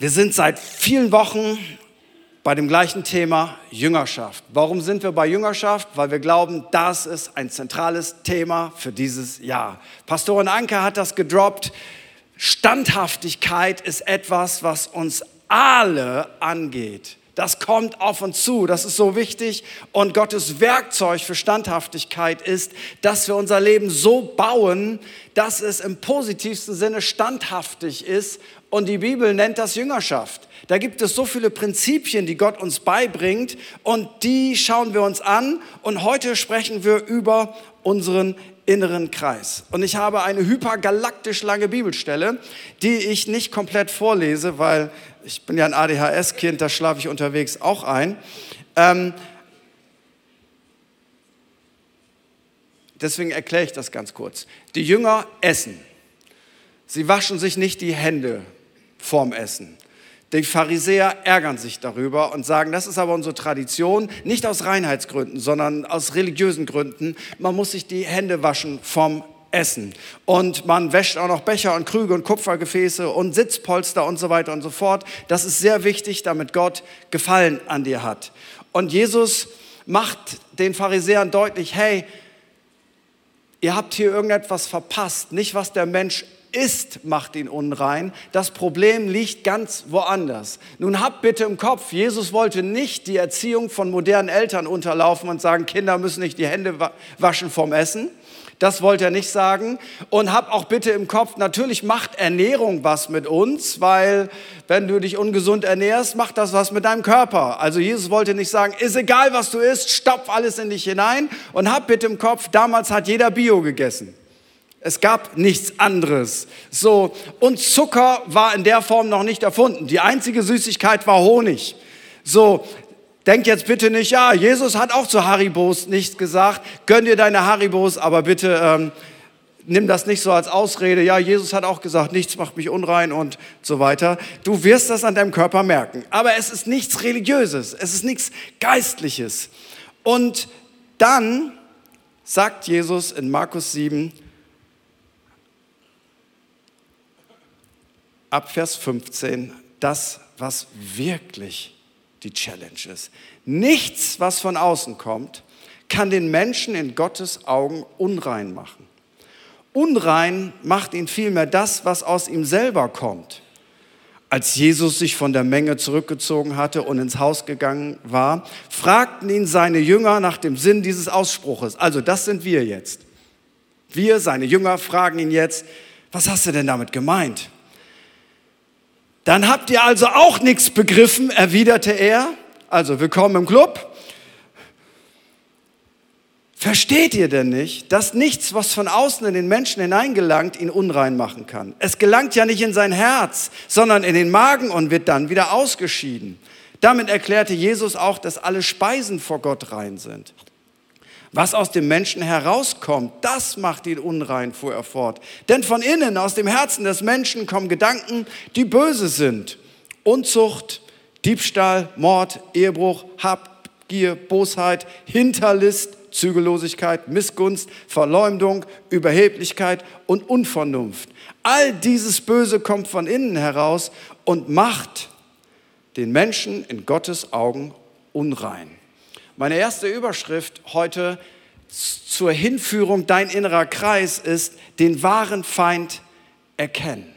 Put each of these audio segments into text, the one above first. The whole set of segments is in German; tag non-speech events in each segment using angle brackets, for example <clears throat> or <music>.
Wir sind seit vielen Wochen bei dem gleichen Thema Jüngerschaft. Warum sind wir bei Jüngerschaft? Weil wir glauben, das ist ein zentrales Thema für dieses Jahr. Pastorin Anke hat das gedroppt. Standhaftigkeit ist etwas, was uns alle angeht. Das kommt auf uns zu, das ist so wichtig. Und Gottes Werkzeug für Standhaftigkeit ist, dass wir unser Leben so bauen, dass es im positivsten Sinne standhaftig ist. Und die Bibel nennt das Jüngerschaft. Da gibt es so viele Prinzipien, die Gott uns beibringt und die schauen wir uns an. Und heute sprechen wir über unseren inneren Kreis. Und ich habe eine hypergalaktisch lange Bibelstelle, die ich nicht komplett vorlese, weil ich bin ja ein ADHS-Kind, da schlafe ich unterwegs auch ein. Ähm, deswegen erkläre ich das ganz kurz. Die Jünger essen. Sie waschen sich nicht die Hände vorm Essen. Die Pharisäer ärgern sich darüber und sagen, das ist aber unsere Tradition, nicht aus Reinheitsgründen, sondern aus religiösen Gründen. Man muss sich die Hände waschen vom Essen. Und man wäscht auch noch Becher und Krüge und Kupfergefäße und Sitzpolster und so weiter und so fort. Das ist sehr wichtig, damit Gott Gefallen an dir hat. Und Jesus macht den Pharisäern deutlich, hey, ihr habt hier irgendetwas verpasst. Nicht, was der Mensch ist, macht ihn unrein. Das Problem liegt ganz woanders. Nun habt bitte im Kopf, Jesus wollte nicht die Erziehung von modernen Eltern unterlaufen und sagen, Kinder müssen nicht die Hände waschen vom Essen. Das wollte er nicht sagen. Und hab auch bitte im Kopf, natürlich macht Ernährung was mit uns, weil wenn du dich ungesund ernährst, macht das was mit deinem Körper. Also Jesus wollte nicht sagen, ist egal, was du isst, stopf alles in dich hinein. Und hab bitte im Kopf, damals hat jeder Bio gegessen. Es gab nichts anderes. So. Und Zucker war in der Form noch nicht erfunden. Die einzige Süßigkeit war Honig. So. Denkt jetzt bitte nicht, ja, Jesus hat auch zu Haribos nichts gesagt. Gönn dir deine Haribos, aber bitte ähm, nimm das nicht so als Ausrede. Ja, Jesus hat auch gesagt, nichts macht mich unrein und so weiter. Du wirst das an deinem Körper merken. Aber es ist nichts Religiöses. Es ist nichts Geistliches. Und dann sagt Jesus in Markus 7, ab Vers 15 das, was wirklich die Challenge ist. Nichts, was von außen kommt, kann den Menschen in Gottes Augen unrein machen. Unrein macht ihn vielmehr das, was aus ihm selber kommt. Als Jesus sich von der Menge zurückgezogen hatte und ins Haus gegangen war, fragten ihn seine Jünger nach dem Sinn dieses Ausspruches. Also das sind wir jetzt. Wir, seine Jünger, fragen ihn jetzt, was hast du denn damit gemeint? Dann habt ihr also auch nichts begriffen, erwiderte er. Also willkommen im Club. Versteht ihr denn nicht, dass nichts, was von außen in den Menschen hineingelangt, ihn unrein machen kann? Es gelangt ja nicht in sein Herz, sondern in den Magen und wird dann wieder ausgeschieden. Damit erklärte Jesus auch, dass alle Speisen vor Gott rein sind. Was aus dem Menschen herauskommt, das macht ihn unrein, fuhr er fort. Denn von innen, aus dem Herzen des Menschen kommen Gedanken, die böse sind. Unzucht, Diebstahl, Mord, Ehebruch, Habgier, Bosheit, Hinterlist, Zügellosigkeit, Missgunst, Verleumdung, Überheblichkeit und Unvernunft. All dieses Böse kommt von innen heraus und macht den Menschen in Gottes Augen unrein. Meine erste Überschrift heute zur Hinführung Dein innerer Kreis ist, den wahren Feind erkennen.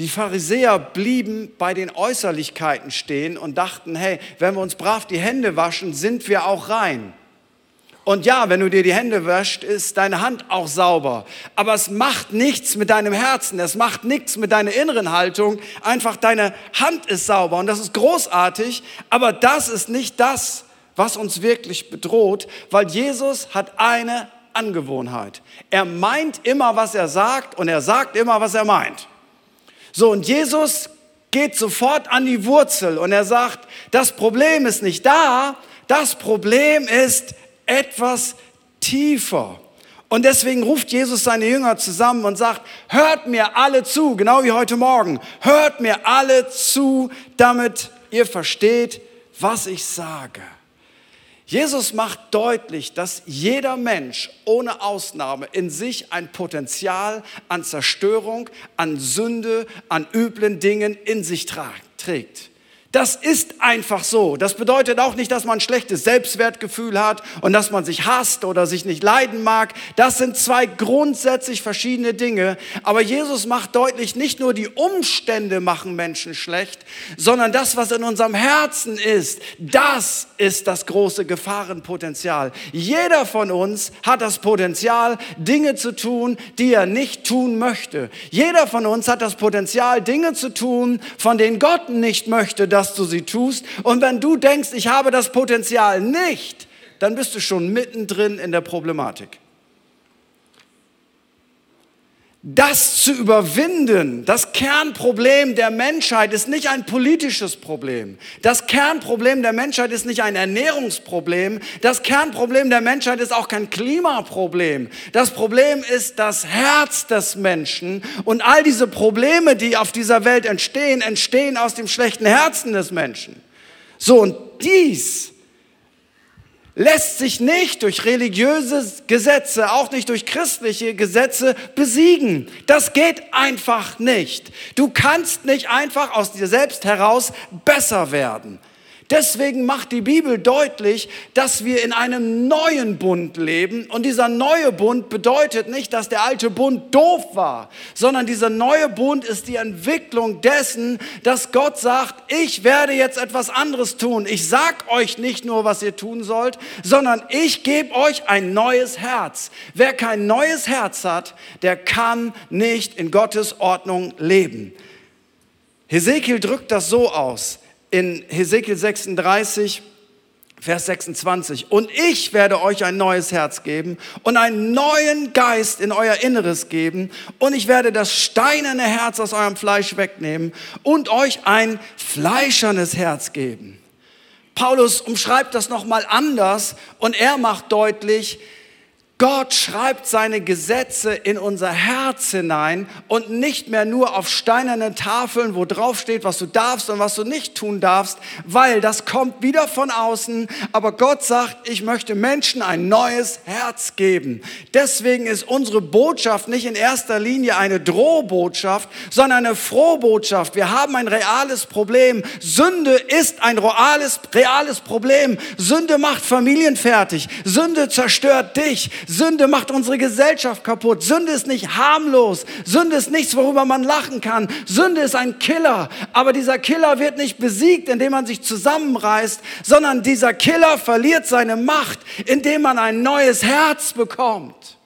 Die Pharisäer blieben bei den Äußerlichkeiten stehen und dachten, hey, wenn wir uns brav die Hände waschen, sind wir auch rein. Und ja, wenn du dir die Hände wäschst, ist deine Hand auch sauber. Aber es macht nichts mit deinem Herzen, es macht nichts mit deiner inneren Haltung. Einfach deine Hand ist sauber und das ist großartig. Aber das ist nicht das, was uns wirklich bedroht, weil Jesus hat eine Angewohnheit. Er meint immer, was er sagt und er sagt immer, was er meint. So, und Jesus geht sofort an die Wurzel und er sagt, das Problem ist nicht da, das Problem ist etwas tiefer. Und deswegen ruft Jesus seine Jünger zusammen und sagt, hört mir alle zu, genau wie heute Morgen, hört mir alle zu, damit ihr versteht, was ich sage. Jesus macht deutlich, dass jeder Mensch ohne Ausnahme in sich ein Potenzial an Zerstörung, an Sünde, an üblen Dingen in sich trägt. Das ist einfach so. Das bedeutet auch nicht, dass man ein schlechtes Selbstwertgefühl hat und dass man sich hasst oder sich nicht leiden mag. Das sind zwei grundsätzlich verschiedene Dinge. Aber Jesus macht deutlich, nicht nur die Umstände machen Menschen schlecht, sondern das, was in unserem Herzen ist, das ist das große Gefahrenpotenzial. Jeder von uns hat das Potenzial, Dinge zu tun, die er nicht tun möchte. Jeder von uns hat das Potenzial, Dinge zu tun, von denen Gott nicht möchte, dass du sie tust. Und wenn du denkst, ich habe das Potenzial nicht, dann bist du schon mittendrin in der Problematik. Das zu überwinden, das Kernproblem der Menschheit ist nicht ein politisches Problem. Das Kernproblem der Menschheit ist nicht ein Ernährungsproblem. Das Kernproblem der Menschheit ist auch kein Klimaproblem. Das Problem ist das Herz des Menschen. Und all diese Probleme, die auf dieser Welt entstehen, entstehen aus dem schlechten Herzen des Menschen. So, und dies lässt sich nicht durch religiöse Gesetze, auch nicht durch christliche Gesetze besiegen. Das geht einfach nicht. Du kannst nicht einfach aus dir selbst heraus besser werden. Deswegen macht die Bibel deutlich, dass wir in einem neuen Bund leben. Und dieser neue Bund bedeutet nicht, dass der alte Bund doof war, sondern dieser neue Bund ist die Entwicklung dessen, dass Gott sagt, ich werde jetzt etwas anderes tun. Ich sag euch nicht nur, was ihr tun sollt, sondern ich gebe euch ein neues Herz. Wer kein neues Herz hat, der kann nicht in Gottes Ordnung leben. Hesekiel drückt das so aus in Hesekiel 36, Vers 26. Und ich werde euch ein neues Herz geben und einen neuen Geist in euer Inneres geben. Und ich werde das steinerne Herz aus eurem Fleisch wegnehmen und euch ein fleischernes Herz geben. Paulus umschreibt das nochmal anders und er macht deutlich, Gott schreibt seine Gesetze in unser Herz hinein und nicht mehr nur auf steinerne Tafeln, wo drauf steht, was du darfst und was du nicht tun darfst, weil das kommt wieder von außen. Aber Gott sagt, ich möchte Menschen ein neues Herz geben. Deswegen ist unsere Botschaft nicht in erster Linie eine Drohbotschaft, sondern eine Frohbotschaft. Wir haben ein reales Problem. Sünde ist ein reales, reales Problem. Sünde macht Familien fertig. Sünde zerstört dich. Sünde macht unsere Gesellschaft kaputt. Sünde ist nicht harmlos. Sünde ist nichts, worüber man lachen kann. Sünde ist ein Killer. Aber dieser Killer wird nicht besiegt, indem man sich zusammenreißt, sondern dieser Killer verliert seine Macht, indem man ein neues Herz bekommt.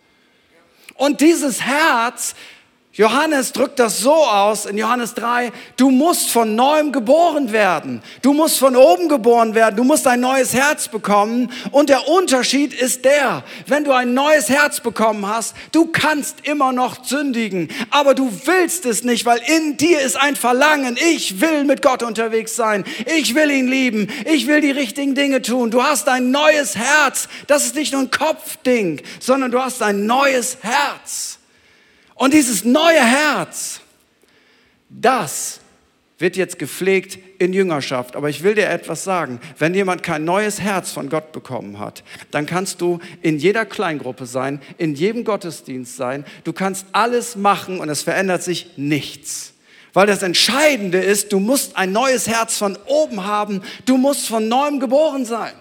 Und dieses Herz Johannes drückt das so aus in Johannes 3, du musst von neuem geboren werden. Du musst von oben geboren werden. Du musst ein neues Herz bekommen. Und der Unterschied ist der, wenn du ein neues Herz bekommen hast, du kannst immer noch sündigen, aber du willst es nicht, weil in dir ist ein Verlangen. Ich will mit Gott unterwegs sein. Ich will ihn lieben. Ich will die richtigen Dinge tun. Du hast ein neues Herz. Das ist nicht nur ein Kopfding, sondern du hast ein neues Herz. Und dieses neue Herz, das wird jetzt gepflegt in Jüngerschaft. Aber ich will dir etwas sagen. Wenn jemand kein neues Herz von Gott bekommen hat, dann kannst du in jeder Kleingruppe sein, in jedem Gottesdienst sein. Du kannst alles machen und es verändert sich nichts. Weil das Entscheidende ist, du musst ein neues Herz von oben haben. Du musst von neuem geboren sein.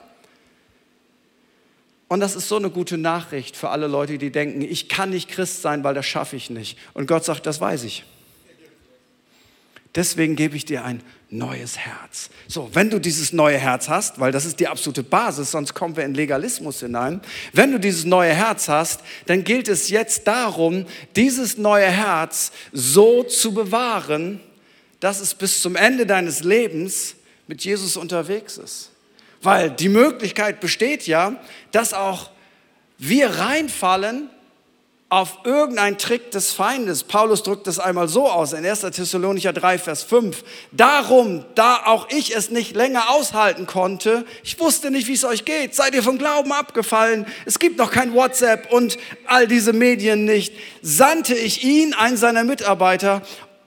Und das ist so eine gute Nachricht für alle Leute, die denken, ich kann nicht Christ sein, weil das schaffe ich nicht. Und Gott sagt, das weiß ich. Deswegen gebe ich dir ein neues Herz. So, wenn du dieses neue Herz hast, weil das ist die absolute Basis, sonst kommen wir in Legalismus hinein. Wenn du dieses neue Herz hast, dann gilt es jetzt darum, dieses neue Herz so zu bewahren, dass es bis zum Ende deines Lebens mit Jesus unterwegs ist. Weil die Möglichkeit besteht ja, dass auch wir reinfallen auf irgendeinen Trick des Feindes. Paulus drückt das einmal so aus in 1. Thessalonicher 3, Vers 5. Darum, da auch ich es nicht länger aushalten konnte, ich wusste nicht, wie es euch geht, seid ihr vom Glauben abgefallen, es gibt noch kein WhatsApp und all diese Medien nicht, sandte ich ihn, einen seiner Mitarbeiter,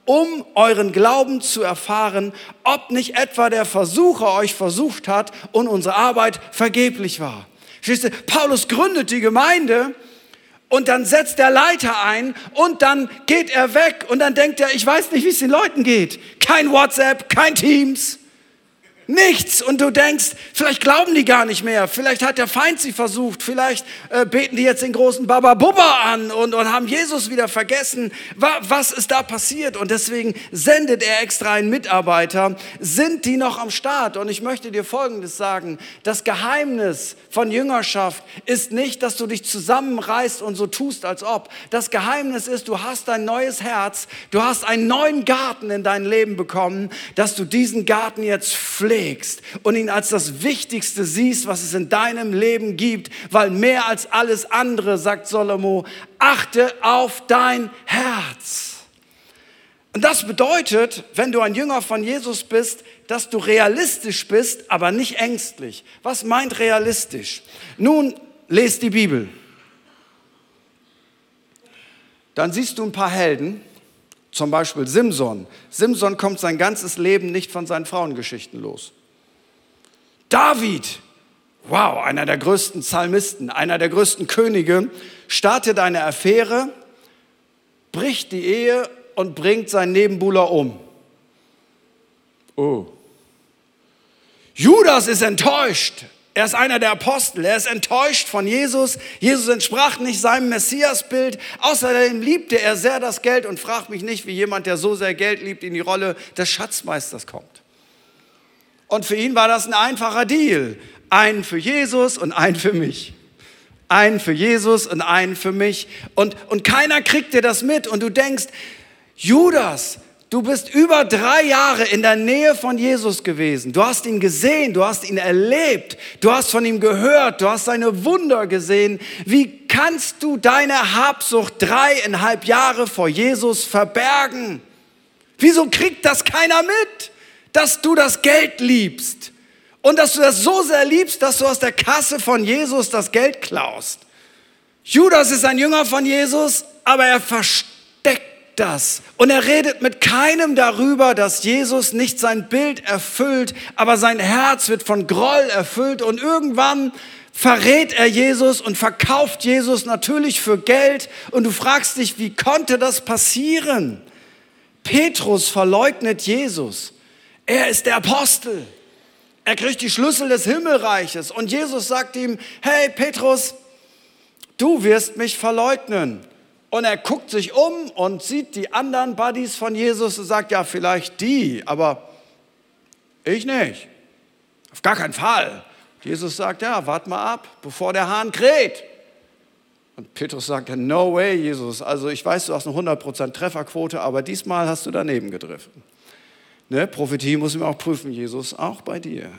um euren Glauben zu erfahren, ob nicht etwa der Versucher euch versucht hat und unsere Arbeit vergeblich war. Schließlich, Paulus gründet die Gemeinde und dann setzt der Leiter ein und dann geht er weg und dann denkt er, ich weiß nicht, wie es den Leuten geht. Kein WhatsApp, kein Teams. Nichts. Und du denkst, vielleicht glauben die gar nicht mehr. Vielleicht hat der Feind sie versucht. Vielleicht äh, beten die jetzt den großen Baba Bubba an und, und haben Jesus wieder vergessen. Wa was ist da passiert? Und deswegen sendet er extra einen Mitarbeiter. Sind die noch am Start? Und ich möchte dir Folgendes sagen. Das Geheimnis von Jüngerschaft ist nicht, dass du dich zusammenreißt und so tust, als ob. Das Geheimnis ist, du hast ein neues Herz. Du hast einen neuen Garten in dein Leben bekommen, dass du diesen Garten jetzt pflegst pflegst und ihn als das Wichtigste siehst, was es in deinem Leben gibt, weil mehr als alles andere, sagt Salomo, achte auf dein Herz. Und das bedeutet, wenn du ein Jünger von Jesus bist, dass du realistisch bist, aber nicht ängstlich. Was meint realistisch? Nun, lest die Bibel. Dann siehst du ein paar Helden, zum Beispiel Simson. Simson kommt sein ganzes Leben nicht von seinen Frauengeschichten los. David, wow, einer der größten Psalmisten, einer der größten Könige, startet eine Affäre, bricht die Ehe und bringt seinen Nebenbuhler um. Oh. Judas ist enttäuscht. Er ist einer der Apostel. Er ist enttäuscht von Jesus. Jesus entsprach nicht seinem Messiasbild. Außerdem liebte er sehr das Geld und fragt mich nicht, wie jemand, der so sehr Geld liebt, in die Rolle des Schatzmeisters kommt. Und für ihn war das ein einfacher Deal. Einen für Jesus und einen für mich. Einen für Jesus und einen für mich. Und, und keiner kriegt dir das mit. Und du denkst, Judas, Du bist über drei Jahre in der Nähe von Jesus gewesen. Du hast ihn gesehen, du hast ihn erlebt, du hast von ihm gehört, du hast seine Wunder gesehen. Wie kannst du deine Habsucht dreieinhalb Jahre vor Jesus verbergen? Wieso kriegt das keiner mit, dass du das Geld liebst und dass du das so sehr liebst, dass du aus der Kasse von Jesus das Geld klaust? Judas ist ein Jünger von Jesus, aber er versteht das. Und er redet mit keinem darüber, dass Jesus nicht sein Bild erfüllt, aber sein Herz wird von Groll erfüllt und irgendwann verrät er Jesus und verkauft Jesus natürlich für Geld und du fragst dich, wie konnte das passieren? Petrus verleugnet Jesus. Er ist der Apostel. Er kriegt die Schlüssel des Himmelreiches und Jesus sagt ihm, hey Petrus, du wirst mich verleugnen. Und er guckt sich um und sieht die anderen Buddies von Jesus und sagt, ja, vielleicht die, aber ich nicht. Auf gar keinen Fall. Jesus sagt, ja, wart mal ab, bevor der Hahn kräht. Und Petrus sagt, no way, Jesus. Also ich weiß, du hast eine 100% Trefferquote, aber diesmal hast du daneben gegriffen. Ne? Prophetie muss man auch prüfen, Jesus, auch bei dir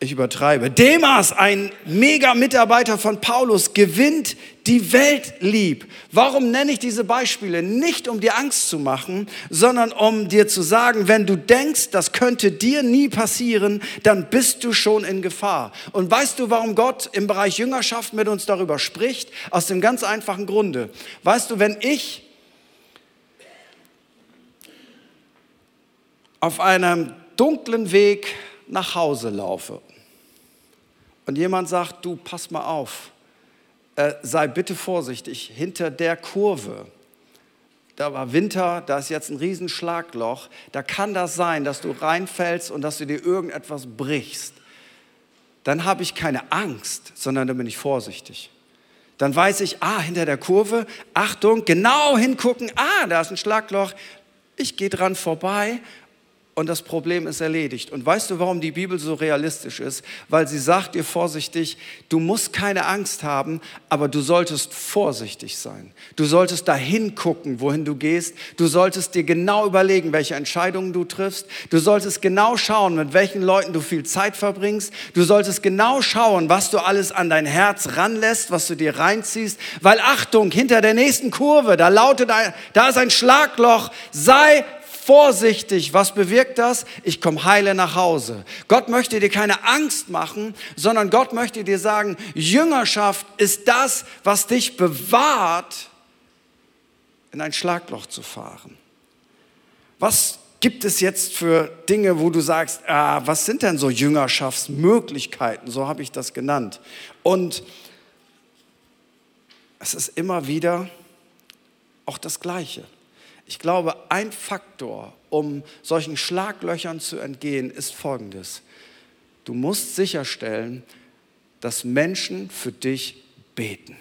ich übertreibe. Demas, ein Mega-Mitarbeiter von Paulus, gewinnt die Welt lieb. Warum nenne ich diese Beispiele? Nicht um dir Angst zu machen, sondern um dir zu sagen, wenn du denkst, das könnte dir nie passieren, dann bist du schon in Gefahr. Und weißt du, warum Gott im Bereich Jüngerschaft mit uns darüber spricht? Aus dem ganz einfachen Grunde. Weißt du, wenn ich auf einem dunklen Weg nach Hause laufe und jemand sagt, du pass mal auf, äh, sei bitte vorsichtig, hinter der Kurve, da war Winter, da ist jetzt ein Riesenschlagloch, da kann das sein, dass du reinfällst und dass du dir irgendetwas brichst. Dann habe ich keine Angst, sondern dann bin ich vorsichtig. Dann weiß ich, ah, hinter der Kurve, Achtung, genau hingucken, ah, da ist ein Schlagloch, ich gehe dran vorbei und das Problem ist erledigt. Und weißt du, warum die Bibel so realistisch ist? Weil sie sagt dir vorsichtig, du musst keine Angst haben, aber du solltest vorsichtig sein. Du solltest dahin gucken, wohin du gehst. Du solltest dir genau überlegen, welche Entscheidungen du triffst. Du solltest genau schauen, mit welchen Leuten du viel Zeit verbringst. Du solltest genau schauen, was du alles an dein Herz ranlässt, was du dir reinziehst. Weil Achtung, hinter der nächsten Kurve, da lautet, ein, da ist ein Schlagloch. Sei vorsichtig. Was bewirkt das? Ich komme heile nach Hause. Gott möchte dir keine Angst machen, sondern Gott möchte dir sagen, Jüngerschaft ist das, was dich bewahrt, in ein Schlagloch zu fahren. Was gibt es jetzt für Dinge, wo du sagst, ah, was sind denn so Jüngerschaftsmöglichkeiten? So habe ich das genannt. Und es ist immer wieder auch das Gleiche. Ich glaube, ein Faktor, um solchen Schlaglöchern zu entgehen, ist folgendes. Du musst sicherstellen, dass Menschen für dich beten.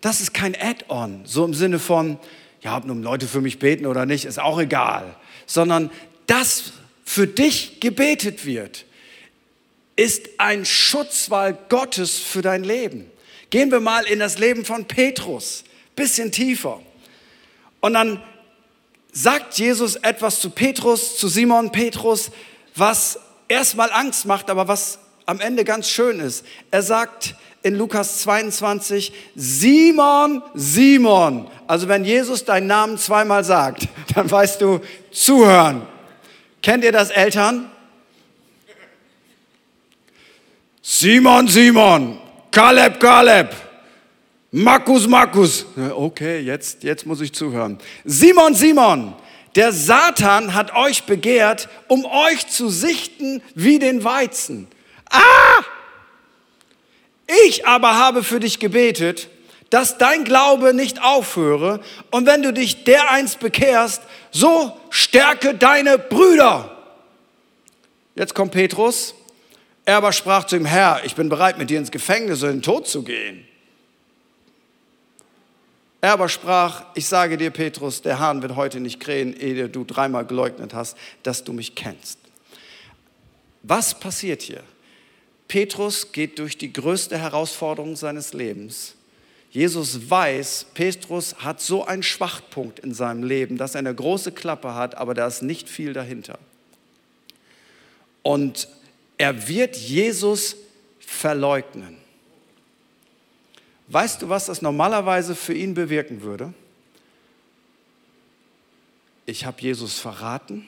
Das ist kein Add-on, so im Sinne von, ja, ob nun Leute für mich beten oder nicht, ist auch egal, sondern dass für dich gebetet wird, ist ein Schutzwall Gottes für dein Leben. Gehen wir mal in das Leben von Petrus, bisschen tiefer. Und dann sagt Jesus etwas zu Petrus, zu Simon Petrus, was erstmal Angst macht, aber was am Ende ganz schön ist. Er sagt in Lukas 22, Simon, Simon. Also wenn Jesus deinen Namen zweimal sagt, <laughs> dann weißt du, zuhören. Kennt ihr das Eltern? Simon, Simon, Kaleb, Kaleb, Markus, Markus. Okay, jetzt, jetzt muss ich zuhören. Simon, Simon, der Satan hat euch begehrt, um euch zu sichten wie den Weizen. Ah! Ich aber habe für dich gebetet, dass dein Glaube nicht aufhöre und wenn du dich dereinst bekehrst, so stärke deine Brüder. Jetzt kommt Petrus. Er aber sprach zu ihm, Herr, ich bin bereit, mit dir ins Gefängnis oder in den Tod zu gehen. Er aber sprach, ich sage dir, Petrus, der Hahn wird heute nicht krähen, ehe du dreimal geleugnet hast, dass du mich kennst. Was passiert hier? Petrus geht durch die größte Herausforderung seines Lebens. Jesus weiß, Petrus hat so einen Schwachpunkt in seinem Leben, dass er eine große Klappe hat, aber da ist nicht viel dahinter. Und er wird Jesus verleugnen. Weißt du, was das normalerweise für ihn bewirken würde? Ich habe Jesus verraten.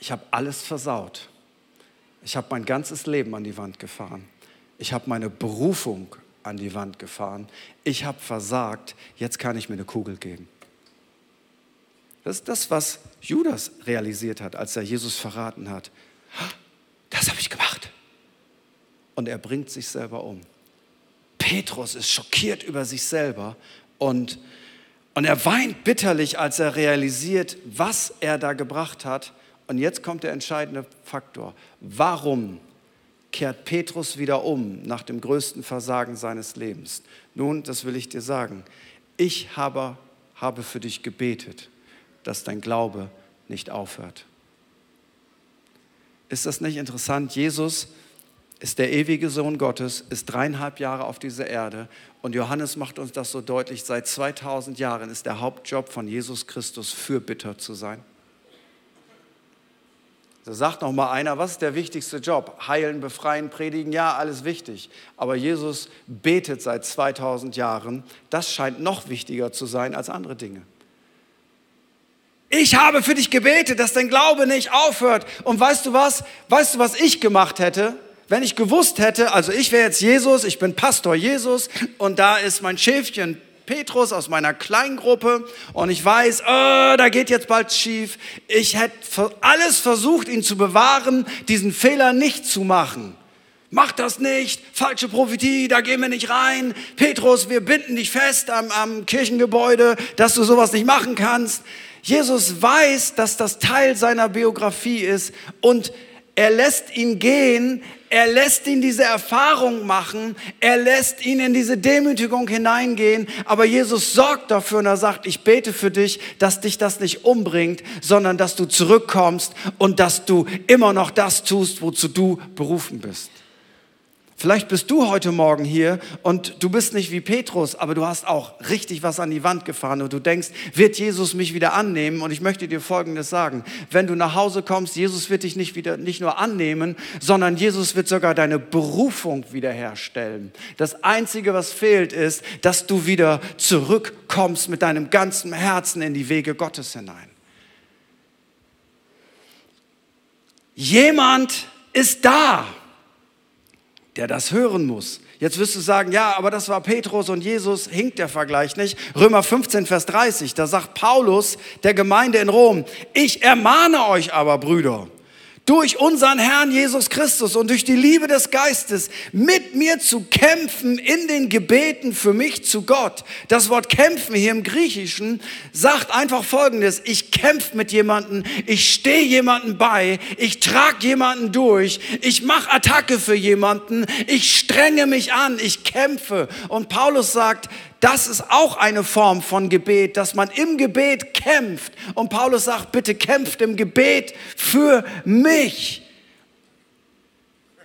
Ich habe alles versaut. Ich habe mein ganzes Leben an die Wand gefahren. Ich habe meine Berufung an die Wand gefahren. Ich habe versagt. Jetzt kann ich mir eine Kugel geben. Das ist das, was Judas realisiert hat, als er Jesus verraten hat. Das habe ich gemacht. Und er bringt sich selber um. Petrus ist schockiert über sich selber und, und er weint bitterlich, als er realisiert, was er da gebracht hat und jetzt kommt der entscheidende Faktor. Warum kehrt Petrus wieder um nach dem größten Versagen seines Lebens? Nun, das will ich dir sagen. Ich habe, habe für dich gebetet, dass dein Glaube nicht aufhört. Ist das nicht interessant? Jesus ist der ewige Sohn Gottes, ist dreieinhalb Jahre auf dieser Erde und Johannes macht uns das so deutlich, seit 2000 Jahren ist der Hauptjob von Jesus Christus, Fürbitter zu sein. Da sagt noch mal einer, was ist der wichtigste Job? Heilen, befreien, predigen, ja, alles wichtig. Aber Jesus betet seit 2000 Jahren. Das scheint noch wichtiger zu sein als andere Dinge. Ich habe für dich gebetet, dass dein Glaube nicht aufhört. Und weißt du was? Weißt du, was ich gemacht hätte? Wenn ich gewusst hätte, also ich wäre jetzt Jesus, ich bin Pastor Jesus und da ist mein Schäfchen Petrus aus meiner Kleingruppe und ich weiß, oh, da geht jetzt bald schief. Ich hätte alles versucht, ihn zu bewahren, diesen Fehler nicht zu machen. Mach das nicht, falsche Prophetie, da gehen wir nicht rein. Petrus, wir binden dich fest am, am Kirchengebäude, dass du sowas nicht machen kannst. Jesus weiß, dass das Teil seiner Biografie ist und er lässt ihn gehen, er lässt ihn diese Erfahrung machen, er lässt ihn in diese Demütigung hineingehen, aber Jesus sorgt dafür und er sagt, ich bete für dich, dass dich das nicht umbringt, sondern dass du zurückkommst und dass du immer noch das tust, wozu du berufen bist. Vielleicht bist du heute Morgen hier und du bist nicht wie Petrus, aber du hast auch richtig was an die Wand gefahren und du denkst, wird Jesus mich wieder annehmen? Und ich möchte dir Folgendes sagen. Wenn du nach Hause kommst, Jesus wird dich nicht, wieder, nicht nur annehmen, sondern Jesus wird sogar deine Berufung wiederherstellen. Das Einzige, was fehlt, ist, dass du wieder zurückkommst mit deinem ganzen Herzen in die Wege Gottes hinein. Jemand ist da der das hören muss. Jetzt wirst du sagen, ja, aber das war Petrus und Jesus, hinkt der Vergleich nicht. Römer 15, Vers 30, da sagt Paulus der Gemeinde in Rom, ich ermahne euch aber, Brüder, durch unseren Herrn Jesus Christus und durch die Liebe des Geistes mit mir zu kämpfen in den Gebeten für mich zu Gott. Das Wort kämpfen hier im Griechischen sagt einfach Folgendes. Ich kämpfe mit jemandem, ich stehe jemandem bei, ich trage jemanden durch, ich mache Attacke für jemanden, ich strenge mich an, ich kämpfe. Und Paulus sagt, das ist auch eine Form von Gebet, dass man im Gebet kämpft. Und Paulus sagt, bitte kämpft im Gebet für mich.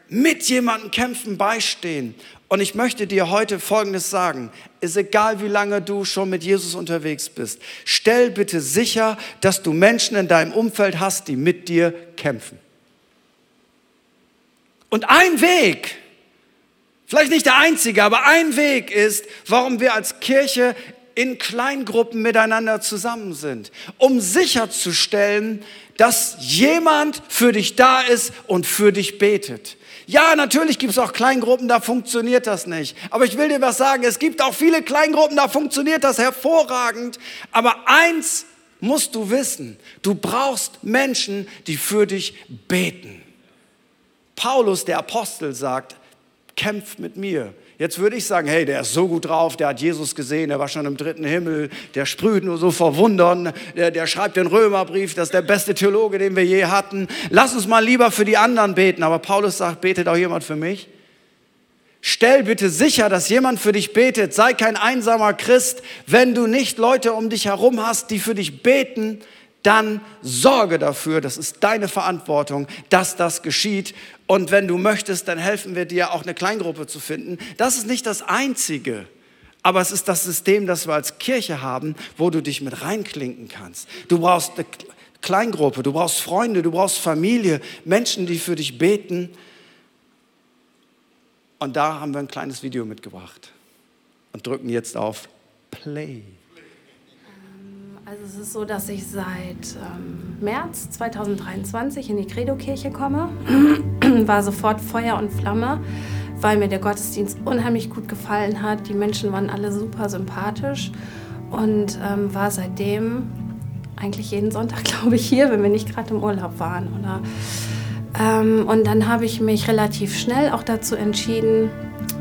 Mit jemandem kämpfen, beistehen. Und ich möchte dir heute Folgendes sagen. Ist egal, wie lange du schon mit Jesus unterwegs bist. Stell bitte sicher, dass du Menschen in deinem Umfeld hast, die mit dir kämpfen. Und ein Weg, Vielleicht nicht der einzige, aber ein Weg ist, warum wir als Kirche in Kleingruppen miteinander zusammen sind, um sicherzustellen, dass jemand für dich da ist und für dich betet. Ja, natürlich gibt es auch Kleingruppen, da funktioniert das nicht. Aber ich will dir was sagen, es gibt auch viele Kleingruppen, da funktioniert das hervorragend. Aber eins musst du wissen, du brauchst Menschen, die für dich beten. Paulus, der Apostel, sagt, kämpft mit mir. Jetzt würde ich sagen, hey, der ist so gut drauf, der hat Jesus gesehen, der war schon im dritten Himmel, der sprüht nur so vor Wundern, der, der schreibt den Römerbrief, das ist der beste Theologe, den wir je hatten. Lass uns mal lieber für die anderen beten. Aber Paulus sagt, betet auch jemand für mich? Stell bitte sicher, dass jemand für dich betet. Sei kein einsamer Christ, wenn du nicht Leute um dich herum hast, die für dich beten dann sorge dafür, das ist deine Verantwortung, dass das geschieht. Und wenn du möchtest, dann helfen wir dir auch eine Kleingruppe zu finden. Das ist nicht das Einzige, aber es ist das System, das wir als Kirche haben, wo du dich mit reinklinken kannst. Du brauchst eine Kleingruppe, du brauchst Freunde, du brauchst Familie, Menschen, die für dich beten. Und da haben wir ein kleines Video mitgebracht und drücken jetzt auf Play. Also es ist so, dass ich seit ähm, März 2023 in die Credo-Kirche komme. <clears throat> War sofort Feuer und Flamme, weil mir der Gottesdienst unheimlich gut gefallen hat. Die Menschen waren alle super sympathisch und ähm, war seitdem eigentlich jeden Sonntag, <laughs> glaube ich, hier, wenn wir nicht gerade im Urlaub waren. Oder, ähm, und dann habe ich mich relativ schnell auch dazu entschieden,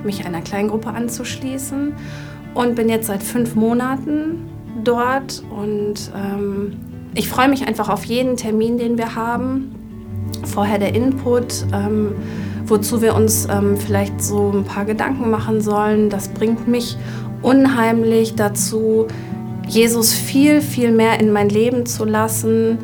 mich einer Kleingruppe anzuschließen und bin jetzt seit fünf Monaten dort und ähm, ich freue mich einfach auf jeden Termin, den wir haben. Vorher der Input, ähm, wozu wir uns ähm, vielleicht so ein paar Gedanken machen sollen. Das bringt mich unheimlich dazu, Jesus viel, viel mehr in mein Leben zu lassen.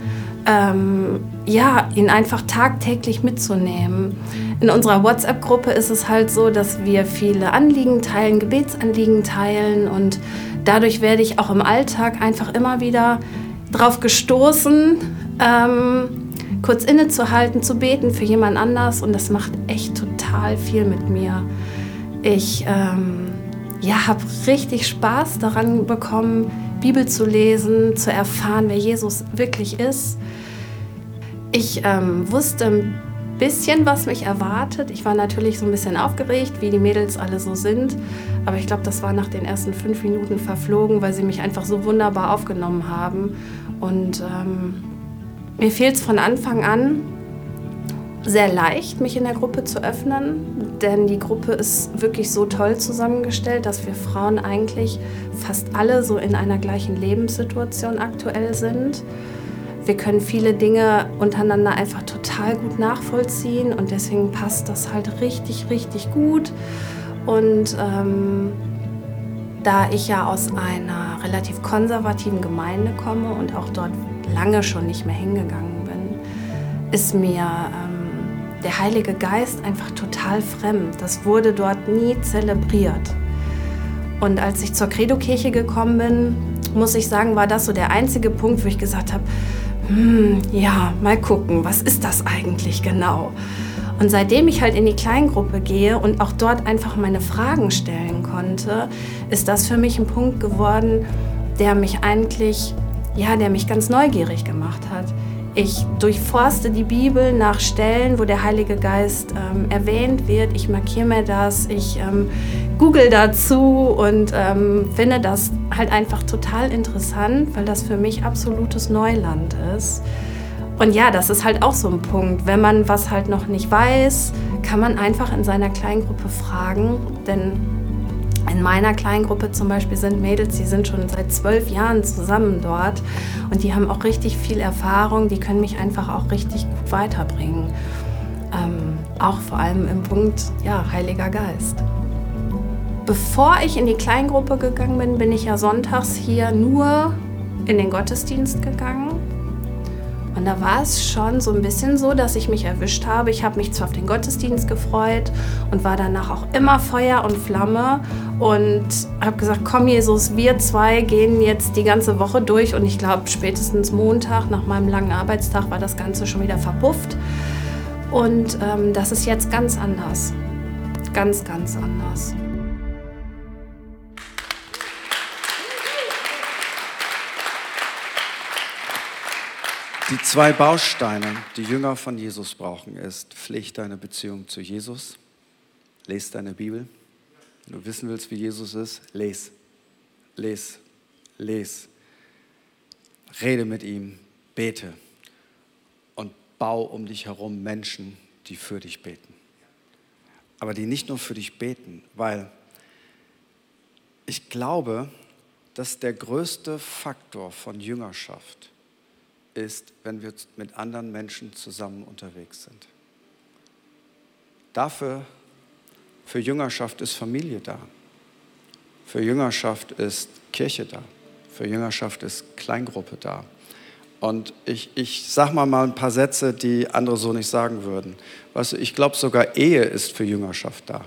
Ähm, ja, ihn einfach tagtäglich mitzunehmen. In unserer WhatsApp-Gruppe ist es halt so, dass wir viele Anliegen teilen, Gebetsanliegen teilen und dadurch werde ich auch im Alltag einfach immer wieder darauf gestoßen, ähm, kurz innezuhalten, zu beten für jemand anders und das macht echt total viel mit mir. Ich ähm, ja, habe richtig Spaß daran bekommen, Bibel zu lesen, zu erfahren, wer Jesus wirklich ist. Ich ähm, wusste bisschen, was mich erwartet. Ich war natürlich so ein bisschen aufgeregt, wie die Mädels alle so sind. Aber ich glaube, das war nach den ersten fünf Minuten verflogen, weil sie mich einfach so wunderbar aufgenommen haben. Und ähm, mir fehlt es von Anfang an sehr leicht, mich in der Gruppe zu öffnen, denn die Gruppe ist wirklich so toll zusammengestellt, dass wir Frauen eigentlich fast alle so in einer gleichen Lebenssituation aktuell sind. Wir können viele Dinge untereinander einfach total gut nachvollziehen und deswegen passt das halt richtig, richtig gut. Und ähm, da ich ja aus einer relativ konservativen Gemeinde komme und auch dort lange schon nicht mehr hingegangen bin, ist mir ähm, der Heilige Geist einfach total fremd. Das wurde dort nie zelebriert. Und als ich zur Credo-Kirche gekommen bin, muss ich sagen, war das so der einzige Punkt, wo ich gesagt habe, hm, ja, mal gucken, was ist das eigentlich genau? Und seitdem ich halt in die Kleingruppe gehe und auch dort einfach meine Fragen stellen konnte, ist das für mich ein Punkt geworden, der mich eigentlich, ja, der mich ganz neugierig gemacht hat. Ich durchforste die Bibel nach Stellen, wo der Heilige Geist ähm, erwähnt wird. Ich markiere mir das, ich ähm, google dazu und ähm, finde das halt einfach total interessant, weil das für mich absolutes Neuland ist. Und ja, das ist halt auch so ein Punkt. Wenn man was halt noch nicht weiß, kann man einfach in seiner Kleingruppe fragen. Denn in meiner Kleingruppe zum Beispiel sind Mädels, die sind schon seit zwölf Jahren zusammen dort und die haben auch richtig viel Erfahrung, die können mich einfach auch richtig gut weiterbringen. Ähm, auch vor allem im Punkt, ja, Heiliger Geist. Bevor ich in die Kleingruppe gegangen bin, bin ich ja sonntags hier nur in den Gottesdienst gegangen und da war es schon so ein bisschen so, dass ich mich erwischt habe. Ich habe mich zwar auf den Gottesdienst gefreut und war danach auch immer Feuer und Flamme und habe gesagt, komm Jesus, wir zwei gehen jetzt die ganze Woche durch und ich glaube spätestens Montag nach meinem langen Arbeitstag war das Ganze schon wieder verpufft. Und ähm, das ist jetzt ganz anders. Ganz, ganz anders. Die zwei Bausteine, die Jünger von Jesus brauchen, ist Pflicht deine Beziehung zu Jesus. Lest deine Bibel. Wenn du wissen willst, wie Jesus ist, les. Les. Les. Rede mit ihm, bete und bau um dich herum Menschen, die für dich beten. Aber die nicht nur für dich beten, weil ich glaube, dass der größte Faktor von Jüngerschaft ist, wenn wir mit anderen Menschen zusammen unterwegs sind. Dafür, für Jüngerschaft ist Familie da. Für Jüngerschaft ist Kirche da. Für Jüngerschaft ist Kleingruppe da. Und ich, ich sag mal mal ein paar Sätze, die andere so nicht sagen würden. Weißt du, ich glaube sogar Ehe ist für Jüngerschaft da.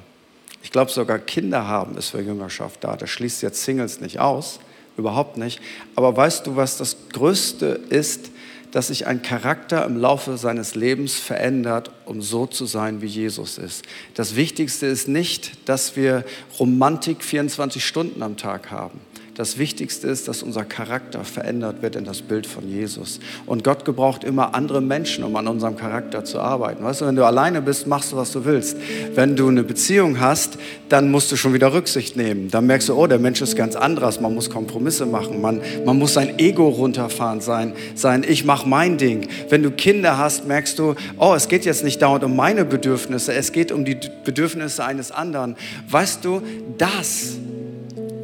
Ich glaube sogar Kinder haben ist für Jüngerschaft da. Das schließt jetzt Singles nicht aus, überhaupt nicht. Aber weißt du, was das Größte ist, dass sich ein Charakter im Laufe seines Lebens verändert, um so zu sein, wie Jesus ist. Das Wichtigste ist nicht, dass wir Romantik 24 Stunden am Tag haben. Das Wichtigste ist, dass unser Charakter verändert wird in das Bild von Jesus. Und Gott gebraucht immer andere Menschen, um an unserem Charakter zu arbeiten. Weißt du, wenn du alleine bist, machst du, was du willst. Wenn du eine Beziehung hast, dann musst du schon wieder Rücksicht nehmen. Dann merkst du, oh, der Mensch ist ganz anders. Man muss Kompromisse machen. Man, man muss sein Ego runterfahren, sein, sein ich mache mein Ding. Wenn du Kinder hast, merkst du, oh, es geht jetzt nicht dauernd um meine Bedürfnisse, es geht um die Bedürfnisse eines anderen. Weißt du, das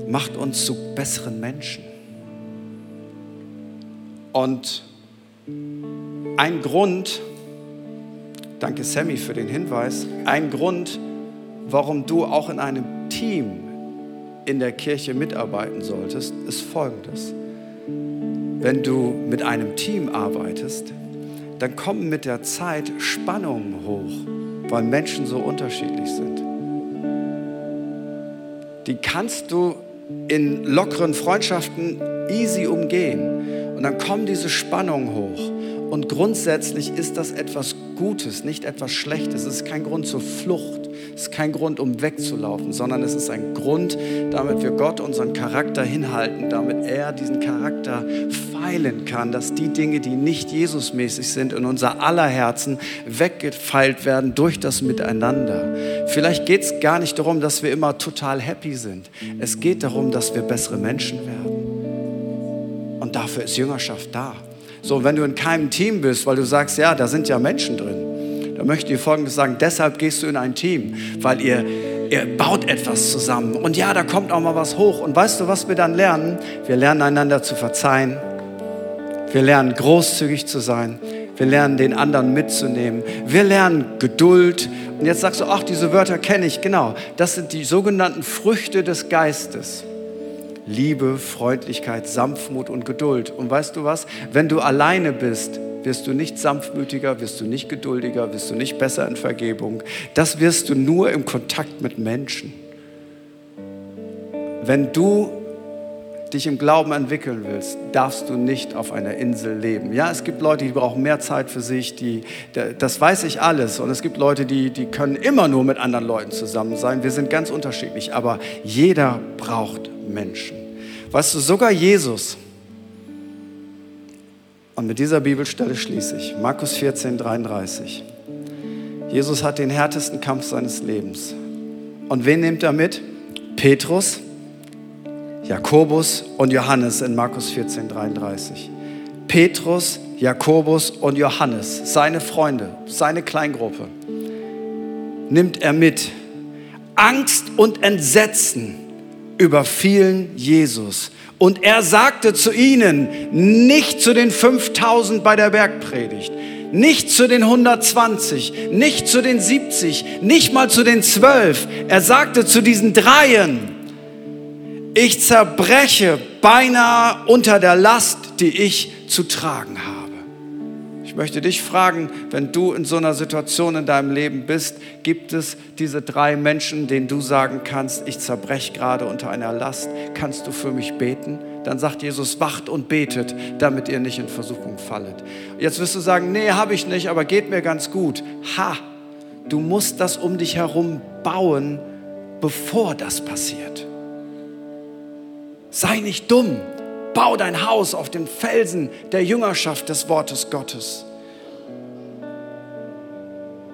macht uns zu besseren Menschen. Und ein Grund, danke Sammy für den Hinweis, ein Grund, warum du auch in einem Team in der Kirche mitarbeiten solltest, ist folgendes. Wenn du mit einem Team arbeitest, dann kommen mit der Zeit Spannungen hoch, weil Menschen so unterschiedlich sind. Die kannst du in lockeren Freundschaften easy umgehen. Und dann kommen diese Spannungen hoch. Und grundsätzlich ist das etwas Gutes, nicht etwas Schlechtes. Es ist kein Grund zur Flucht. Es ist kein Grund, um wegzulaufen, sondern es ist ein Grund, damit wir Gott unseren Charakter hinhalten, damit er diesen Charakter feilen kann, dass die Dinge, die nicht Jesusmäßig sind, in unser aller Herzen weggefeilt werden durch das Miteinander. Vielleicht geht es gar nicht darum, dass wir immer total happy sind. Es geht darum, dass wir bessere Menschen werden. Und dafür ist Jüngerschaft da. So, wenn du in keinem Team bist, weil du sagst, ja, da sind ja Menschen drin, dann möchte ich Folgendes sagen, deshalb gehst du in ein Team, weil ihr, ihr baut etwas zusammen. Und ja, da kommt auch mal was hoch. Und weißt du, was wir dann lernen? Wir lernen einander zu verzeihen. Wir lernen großzügig zu sein. Wir lernen den anderen mitzunehmen. Wir lernen Geduld. Und jetzt sagst du, ach, diese Wörter kenne ich. Genau, das sind die sogenannten Früchte des Geistes. Liebe, Freundlichkeit, Sanftmut und Geduld. Und weißt du was? Wenn du alleine bist, wirst du nicht sanftmütiger, wirst du nicht geduldiger, wirst du nicht besser in Vergebung. Das wirst du nur im Kontakt mit Menschen. Wenn du dich im Glauben entwickeln willst, darfst du nicht auf einer Insel leben. Ja, es gibt Leute, die brauchen mehr Zeit für sich, die, das weiß ich alles. Und es gibt Leute, die, die können immer nur mit anderen Leuten zusammen sein. Wir sind ganz unterschiedlich, aber jeder braucht Menschen. Weißt du, sogar Jesus Und mit dieser Bibelstelle schließe ich. Markus 14, 33. Jesus hat den härtesten Kampf seines Lebens. Und wen nimmt er mit? Petrus, Jakobus und Johannes in Markus 14, 33. Petrus, Jakobus und Johannes, seine Freunde, seine Kleingruppe, nimmt er mit. Angst und Entsetzen überfielen Jesus. Und er sagte zu ihnen, nicht zu den 5000 bei der Bergpredigt, nicht zu den 120, nicht zu den 70, nicht mal zu den 12. Er sagte zu diesen Dreien, ich zerbreche beinahe unter der Last, die ich zu tragen habe. Ich möchte dich fragen, wenn du in so einer Situation in deinem Leben bist, gibt es diese drei Menschen, denen du sagen kannst, ich zerbreche gerade unter einer Last, kannst du für mich beten? dann sagt Jesus, wacht und betet, damit ihr nicht in Versuchung fallet. Jetzt wirst du sagen, nee, habe ich nicht, aber geht mir ganz gut. Ha, du musst das um dich herum bauen, bevor das passiert. Sei nicht dumm, bau dein Haus auf den Felsen der Jüngerschaft des Wortes Gottes.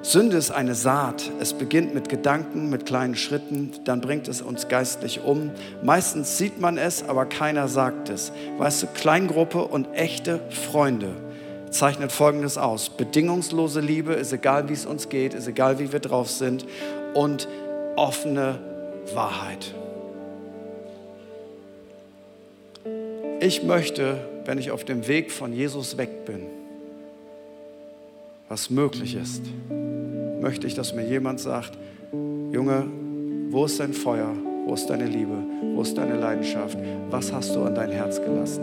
Sünde ist eine Saat. Es beginnt mit Gedanken, mit kleinen Schritten, dann bringt es uns geistlich um. Meistens sieht man es, aber keiner sagt es. Weißt du, Kleingruppe und echte Freunde zeichnet Folgendes aus. Bedingungslose Liebe ist egal, wie es uns geht, ist egal, wie wir drauf sind und offene Wahrheit. Ich möchte, wenn ich auf dem Weg von Jesus weg bin, was möglich ist, möchte ich, dass mir jemand sagt, Junge, wo ist dein Feuer? Wo ist deine Liebe? Wo ist deine Leidenschaft? Was hast du an dein Herz gelassen?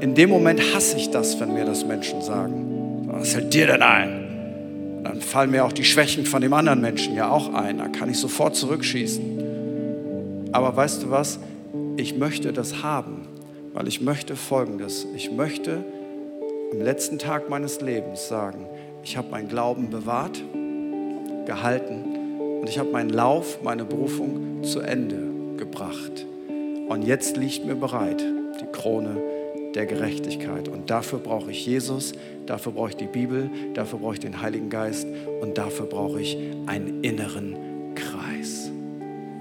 In dem Moment hasse ich das, wenn mir das Menschen sagen. Was hält dir denn ein? Dann fallen mir auch die Schwächen von dem anderen Menschen ja auch ein. Da kann ich sofort zurückschießen. Aber weißt du was? Ich möchte das haben, weil ich möchte Folgendes. Ich möchte am letzten Tag meines Lebens sagen, ich habe meinen Glauben bewahrt, gehalten und ich habe meinen Lauf, meine Berufung zu Ende gebracht. Und jetzt liegt mir bereit die Krone der Gerechtigkeit. Und dafür brauche ich Jesus, dafür brauche ich die Bibel, dafür brauche ich den Heiligen Geist und dafür brauche ich einen inneren Kreis.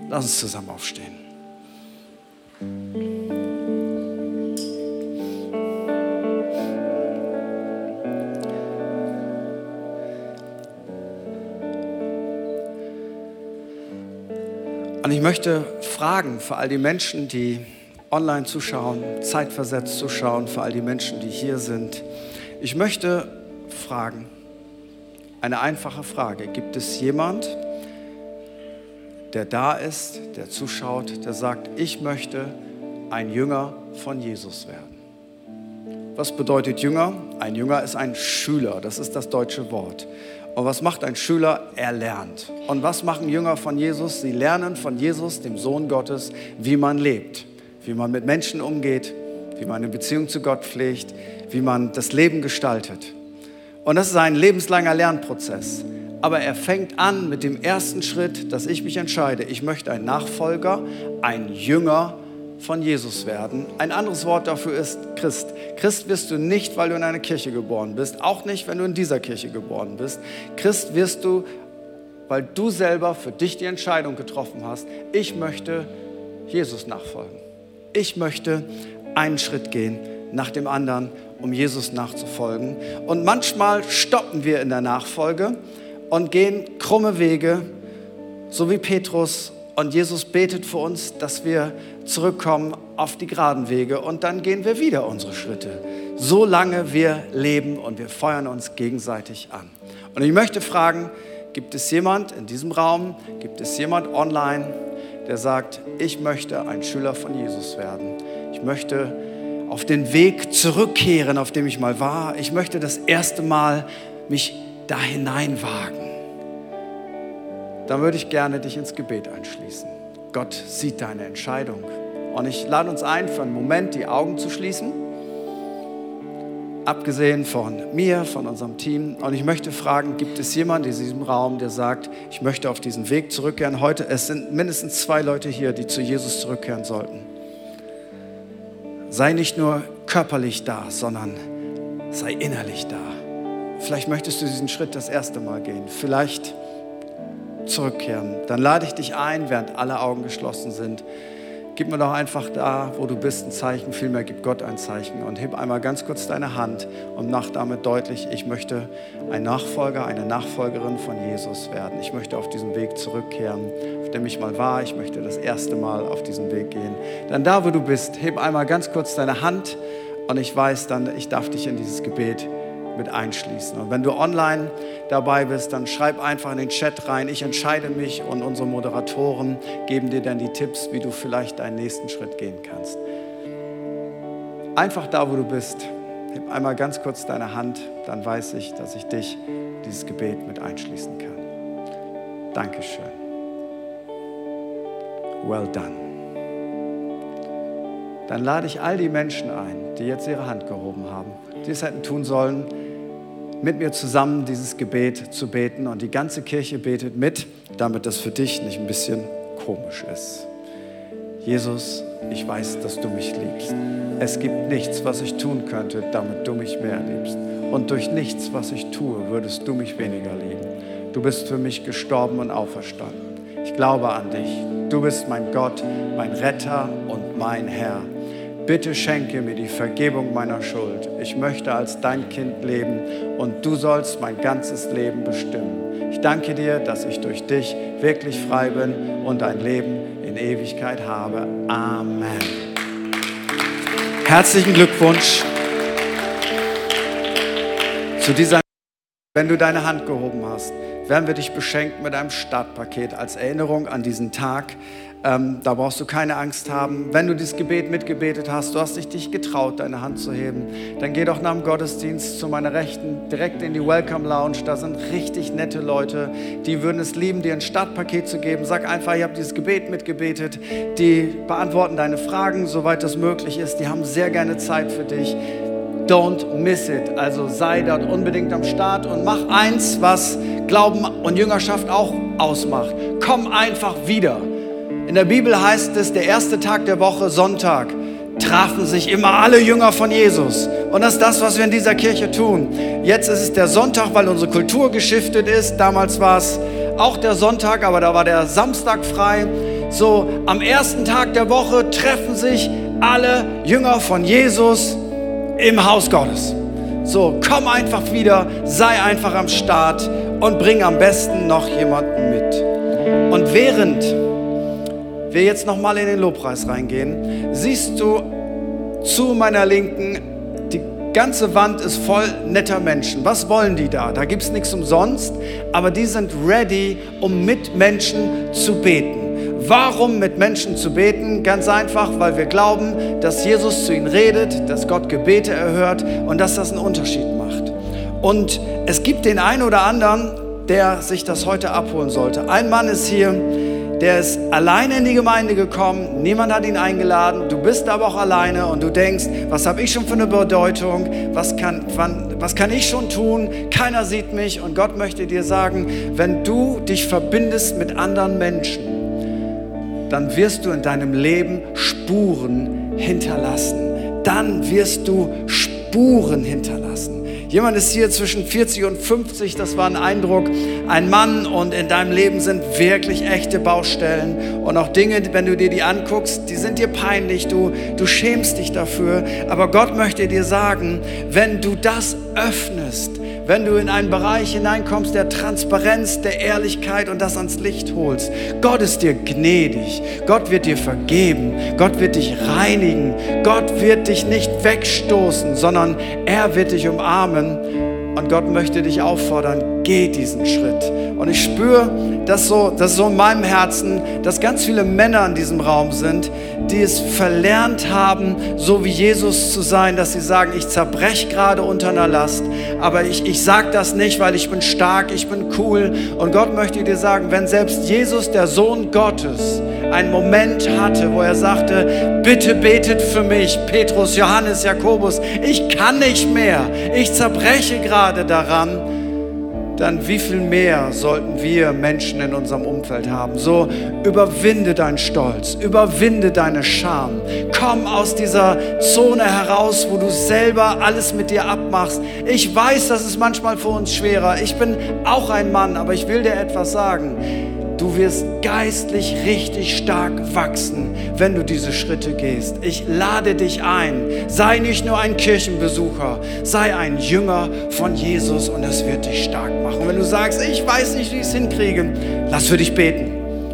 Lass uns zusammen aufstehen. Und ich möchte fragen für all die Menschen, die online zuschauen, zeitversetzt zuschauen, für all die Menschen, die hier sind. Ich möchte fragen, eine einfache Frage. Gibt es jemand, der da ist, der zuschaut, der sagt, ich möchte ein Jünger von Jesus werden? Was bedeutet Jünger? Ein Jünger ist ein Schüler, das ist das deutsche Wort. Und was macht ein Schüler? Er lernt. Und was machen Jünger von Jesus? Sie lernen von Jesus, dem Sohn Gottes, wie man lebt, wie man mit Menschen umgeht, wie man eine Beziehung zu Gott pflegt, wie man das Leben gestaltet. Und das ist ein lebenslanger Lernprozess. Aber er fängt an mit dem ersten Schritt, dass ich mich entscheide, ich möchte ein Nachfolger, ein Jünger von Jesus werden. Ein anderes Wort dafür ist Christ. Christ wirst du nicht, weil du in einer Kirche geboren bist, auch nicht, wenn du in dieser Kirche geboren bist. Christ wirst du, weil du selber für dich die Entscheidung getroffen hast, ich möchte Jesus nachfolgen. Ich möchte einen Schritt gehen nach dem anderen, um Jesus nachzufolgen. Und manchmal stoppen wir in der Nachfolge und gehen krumme Wege, so wie Petrus und Jesus betet für uns, dass wir zurückkommen auf die geraden Wege und dann gehen wir wieder unsere Schritte, solange wir leben und wir feuern uns gegenseitig an. Und ich möchte fragen, gibt es jemand in diesem Raum, gibt es jemand online, der sagt, ich möchte ein Schüler von Jesus werden. Ich möchte auf den Weg zurückkehren, auf dem ich mal war. Ich möchte das erste Mal mich da hineinwagen dann würde ich gerne dich ins Gebet einschließen. Gott sieht deine Entscheidung. Und ich lade uns ein, für einen Moment die Augen zu schließen. Abgesehen von mir, von unserem Team. Und ich möchte fragen, gibt es jemanden in diesem Raum, der sagt, ich möchte auf diesen Weg zurückkehren? Heute, es sind mindestens zwei Leute hier, die zu Jesus zurückkehren sollten. Sei nicht nur körperlich da, sondern sei innerlich da. Vielleicht möchtest du diesen Schritt das erste Mal gehen. Vielleicht zurückkehren. Dann lade ich dich ein, während alle Augen geschlossen sind. Gib mir doch einfach da, wo du bist, ein Zeichen. Vielmehr gib Gott ein Zeichen und heb einmal ganz kurz deine Hand und mach damit deutlich, ich möchte ein Nachfolger, eine Nachfolgerin von Jesus werden. Ich möchte auf diesen Weg zurückkehren, auf dem ich mal war. Ich möchte das erste Mal auf diesen Weg gehen. Dann da, wo du bist, heb einmal ganz kurz deine Hand und ich weiß dann, ich darf dich in dieses Gebet mit einschließen. Und wenn du online dabei bist, dann schreib einfach in den Chat rein, ich entscheide mich und unsere Moderatoren geben dir dann die Tipps, wie du vielleicht deinen nächsten Schritt gehen kannst. Einfach da, wo du bist, heb einmal ganz kurz deine Hand, dann weiß ich, dass ich dich dieses Gebet mit einschließen kann. Dankeschön. Well done dann lade ich all die Menschen ein, die jetzt ihre Hand gehoben haben, die es hätten tun sollen, mit mir zusammen dieses Gebet zu beten. Und die ganze Kirche betet mit, damit das für dich nicht ein bisschen komisch ist. Jesus, ich weiß, dass du mich liebst. Es gibt nichts, was ich tun könnte, damit du mich mehr liebst. Und durch nichts, was ich tue, würdest du mich weniger lieben. Du bist für mich gestorben und auferstanden. Ich glaube an dich. Du bist mein Gott, mein Retter und mein Herr. Bitte schenke mir die Vergebung meiner Schuld. Ich möchte als dein Kind leben und du sollst mein ganzes Leben bestimmen. Ich danke dir, dass ich durch dich wirklich frei bin und ein Leben in Ewigkeit habe. Amen. Herzlichen Glückwunsch zu dieser. Wenn du deine Hand gehoben hast, werden wir dich beschenken mit einem Startpaket als Erinnerung an diesen Tag. Ähm, da brauchst du keine Angst haben. Wenn du dieses Gebet mitgebetet hast, du hast dich, dich getraut, deine Hand zu heben, dann geh doch nach dem Gottesdienst zu meiner Rechten direkt in die Welcome Lounge. Da sind richtig nette Leute, die würden es lieben, dir ein Startpaket zu geben. Sag einfach, ich habe dieses Gebet mitgebetet. Die beantworten deine Fragen, soweit das möglich ist. Die haben sehr gerne Zeit für dich. Don't miss it. Also sei dort unbedingt am Start und mach eins, was Glauben und Jüngerschaft auch ausmacht. Komm einfach wieder. In der Bibel heißt es, der erste Tag der Woche, Sonntag, trafen sich immer alle Jünger von Jesus. Und das ist das, was wir in dieser Kirche tun. Jetzt ist es der Sonntag, weil unsere Kultur geschiftet ist. Damals war es auch der Sonntag, aber da war der Samstag frei. So, am ersten Tag der Woche treffen sich alle Jünger von Jesus im Haus Gottes. So, komm einfach wieder, sei einfach am Start und bring am besten noch jemanden mit. Und während wir jetzt nochmal in den Lobpreis reingehen, siehst du zu meiner Linken, die ganze Wand ist voll netter Menschen. Was wollen die da? Da gibt es nichts umsonst, aber die sind ready, um mit Menschen zu beten. Warum mit Menschen zu beten? Ganz einfach, weil wir glauben, dass Jesus zu ihnen redet, dass Gott Gebete erhört und dass das einen Unterschied macht. Und es gibt den einen oder anderen, der sich das heute abholen sollte. Ein Mann ist hier, der ist alleine in die Gemeinde gekommen, niemand hat ihn eingeladen, du bist aber auch alleine und du denkst, was habe ich schon für eine Bedeutung, was kann, wann, was kann ich schon tun, keiner sieht mich und Gott möchte dir sagen, wenn du dich verbindest mit anderen Menschen, dann wirst du in deinem Leben Spuren hinterlassen. Dann wirst du Spuren hinterlassen. Jemand ist hier zwischen 40 und 50, das war ein Eindruck, ein Mann und in deinem Leben sind wirklich echte Baustellen. Und auch Dinge, wenn du dir die anguckst, die sind dir peinlich, du, du schämst dich dafür, aber Gott möchte dir sagen, wenn du das öffnest, wenn du in einen Bereich hineinkommst der Transparenz, der Ehrlichkeit und das ans Licht holst. Gott ist dir gnädig. Gott wird dir vergeben. Gott wird dich reinigen. Gott wird dich nicht wegstoßen, sondern er wird dich umarmen. Und Gott möchte dich auffordern, geh diesen Schritt. Und ich spüre, dass so, dass so in meinem Herzen, dass ganz viele Männer in diesem Raum sind, die es verlernt haben, so wie Jesus zu sein, dass sie sagen, ich zerbreche gerade unter einer Last, aber ich, ich sage das nicht, weil ich bin stark, ich bin cool. Und Gott möchte dir sagen, wenn selbst Jesus, der Sohn Gottes, einen Moment hatte, wo er sagte, bitte betet für mich, Petrus, Johannes, Jakobus, ich kann nicht mehr, ich zerbreche gerade daran, dann wie viel mehr sollten wir Menschen in unserem Umfeld haben. So überwinde deinen Stolz, überwinde deine Scham. Komm aus dieser Zone heraus, wo du selber alles mit dir abmachst. Ich weiß, das ist manchmal für uns schwerer. Ich bin auch ein Mann, aber ich will dir etwas sagen. Du wirst geistlich richtig stark wachsen, wenn du diese Schritte gehst. Ich lade dich ein. Sei nicht nur ein Kirchenbesucher, sei ein Jünger von Jesus und es wird dich stark machen. Wenn du sagst, ich weiß nicht, wie ich es hinkriege, lass für dich beten.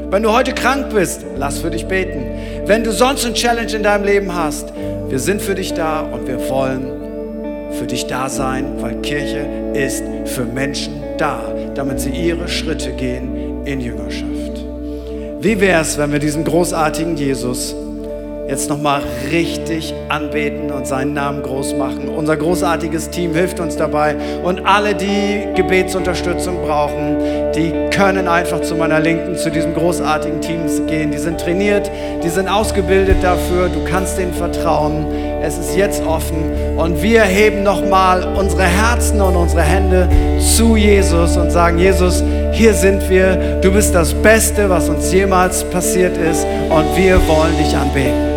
Wenn du heute krank bist, lass für dich beten. Wenn du sonst eine Challenge in deinem Leben hast, wir sind für dich da und wir wollen für dich da sein, weil Kirche ist für Menschen da, damit sie ihre Schritte gehen in Jüngerschaft. Wie wäre es, wenn wir diesen großartigen Jesus jetzt nochmal richtig anbeten und seinen Namen groß machen. Unser großartiges Team hilft uns dabei und alle, die Gebetsunterstützung brauchen, die können einfach zu meiner Linken, zu diesem großartigen Team gehen. Die sind trainiert, die sind ausgebildet dafür, du kannst denen vertrauen. Es ist jetzt offen und wir heben nochmal unsere Herzen und unsere Hände zu Jesus und sagen, Jesus, hier sind wir, du bist das Beste, was uns jemals passiert ist und wir wollen dich anbeten.